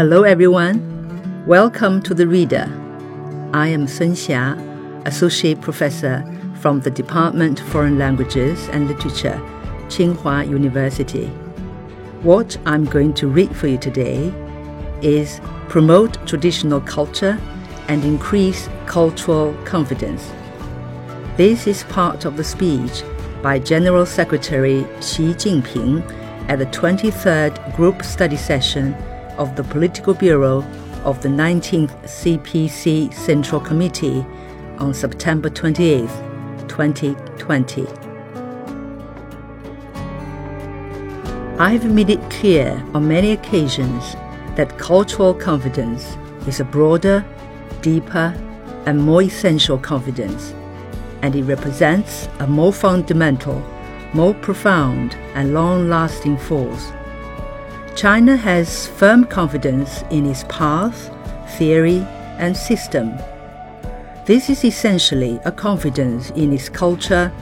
Hello, everyone. Welcome to The Reader. I am Sun Xia, Associate Professor from the Department of Foreign Languages and Literature, Tsinghua University. What I'm going to read for you today is Promote Traditional Culture and Increase Cultural Confidence. This is part of the speech by General Secretary Xi Jinping at the 23rd Group Study Session of the Political Bureau of the 19th CPC Central Committee on September 28, 2020. I've made it clear on many occasions that cultural confidence is a broader, deeper, and more essential confidence, and it represents a more fundamental, more profound, and long lasting force. China has firm confidence in its path, theory, and system. This is essentially a confidence in its culture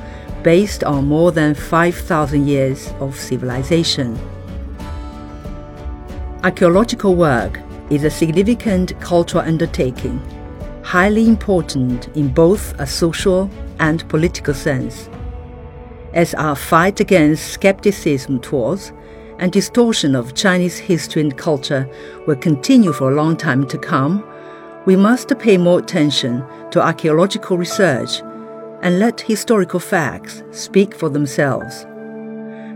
based on more than 5,000 years of civilization. Archaeological work is a significant cultural undertaking, highly important in both a social and political sense. As our fight against skepticism towards and distortion of Chinese history and culture will continue for a long time to come, we must pay more attention to archaeological research and let historical facts speak for themselves.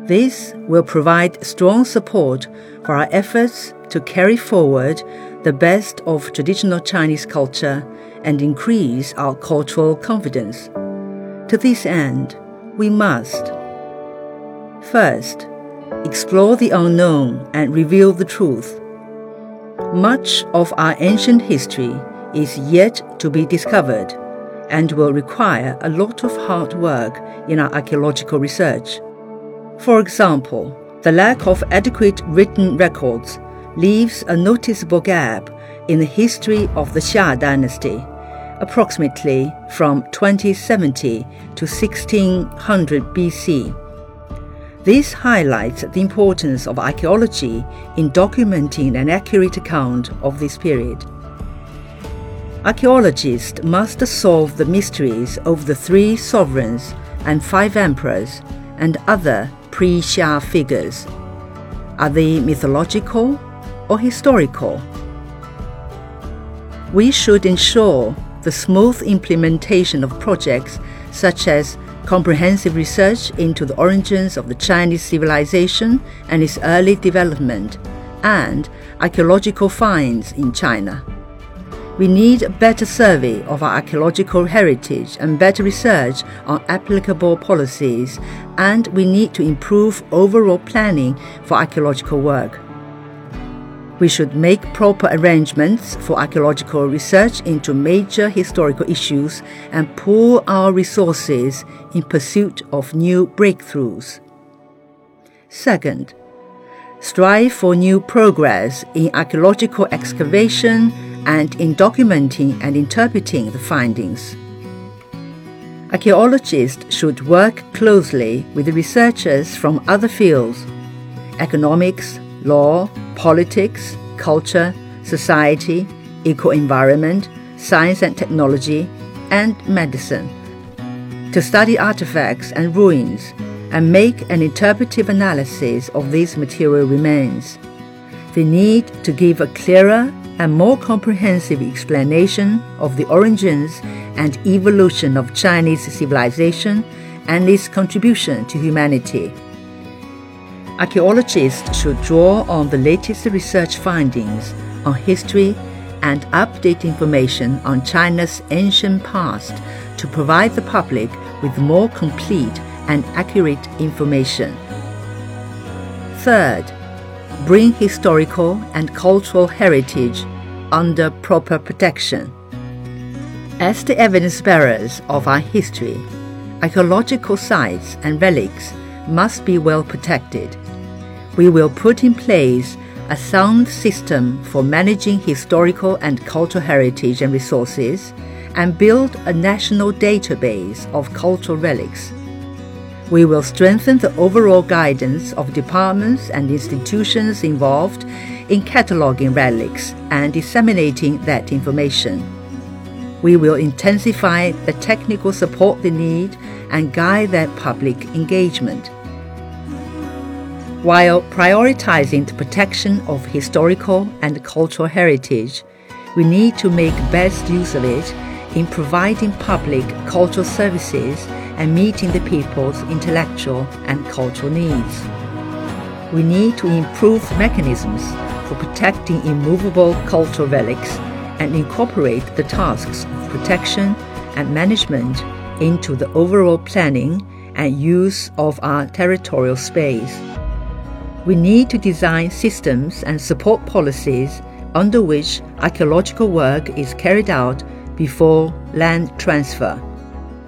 This will provide strong support for our efforts to carry forward the best of traditional Chinese culture and increase our cultural confidence. To this end, we must first explore the unknown and reveal the truth. Much of our ancient history is yet to be discovered and will require a lot of hard work in our archaeological research. For example, the lack of adequate written records leaves a noticeable gap in the history of the Xia dynasty, approximately from 2070 to 1600 BC. This highlights the importance of archaeology in documenting an accurate account of this period. Archaeologists must solve the mysteries of the three sovereigns and five emperors and other pre Xia figures. Are they mythological or historical? We should ensure the smooth implementation of projects such as comprehensive research into the origins of the Chinese civilization and its early development, and archaeological finds in China. We need a better survey of our archaeological heritage and better research on applicable policies, and we need to improve overall planning for archaeological work. We should make proper arrangements for archaeological research into major historical issues and pool our resources in pursuit of new breakthroughs. Second, strive for new progress in archaeological excavation and in documenting and interpreting the findings. Archaeologists should work closely with researchers from other fields economics, law, politics, culture, society, eco environment, science and technology, and medicine to study artifacts and ruins and make an interpretive analysis of these material remains. They need to give a clearer and more comprehensive explanation of the origins and evolution of Chinese civilization and its contribution to humanity. Archaeologists should draw on the latest research findings on history and update information on China's ancient past to provide the public with more complete and accurate information. Third, bring historical and cultural heritage under proper protection. As the evidence bearers of our history, archaeological sites and relics must be well protected. We will put in place a sound system for managing historical and cultural heritage and resources and build a national database of cultural relics. We will strengthen the overall guidance of departments and institutions involved in cataloging relics and disseminating that information. We will intensify the technical support they need and guide their public engagement. While prioritizing the protection of historical and cultural heritage, we need to make best use of it in providing public cultural services and meeting the people's intellectual and cultural needs. We need to improve mechanisms for protecting immovable cultural relics and incorporate the tasks of protection and management into the overall planning and use of our territorial space we need to design systems and support policies under which archaeological work is carried out before land transfer.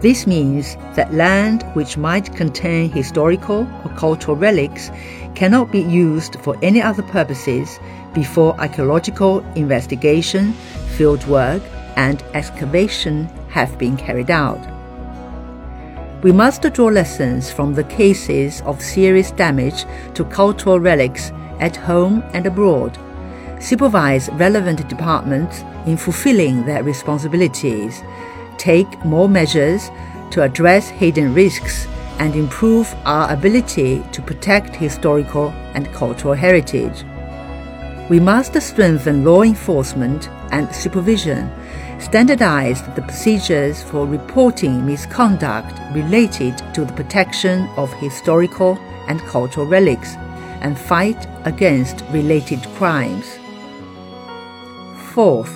This means that land which might contain historical or cultural relics cannot be used for any other purposes before archaeological investigation, field work, and excavation have been carried out. We must draw lessons from the cases of serious damage to cultural relics at home and abroad, supervise relevant departments in fulfilling their responsibilities, take more measures to address hidden risks, and improve our ability to protect historical and cultural heritage. We must strengthen law enforcement and supervision standardize the procedures for reporting misconduct related to the protection of historical and cultural relics and fight against related crimes. Fourth,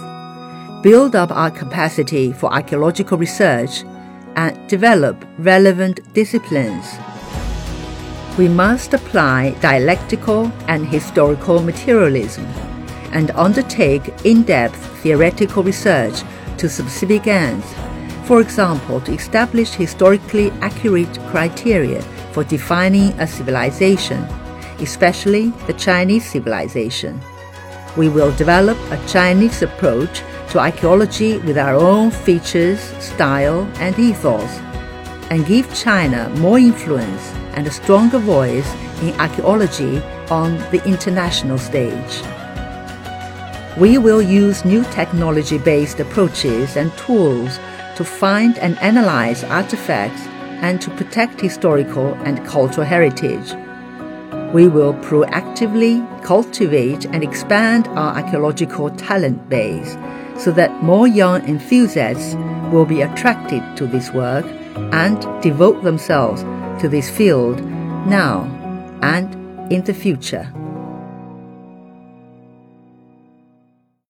build up our capacity for archaeological research and develop relevant disciplines. We must apply dialectical and historical materialism and undertake in depth theoretical research to specific ends. For example, to establish historically accurate criteria for defining a civilization, especially the Chinese civilization. We will develop a Chinese approach to archaeology with our own features, style, and ethos, and give China more influence and a stronger voice in archaeology on the international stage. We will use new technology based approaches and tools to find and analyze artifacts and to protect historical and cultural heritage. We will proactively cultivate and expand our archaeological talent base so that more young enthusiasts will be attracted to this work and devote themselves to this field now and in the future.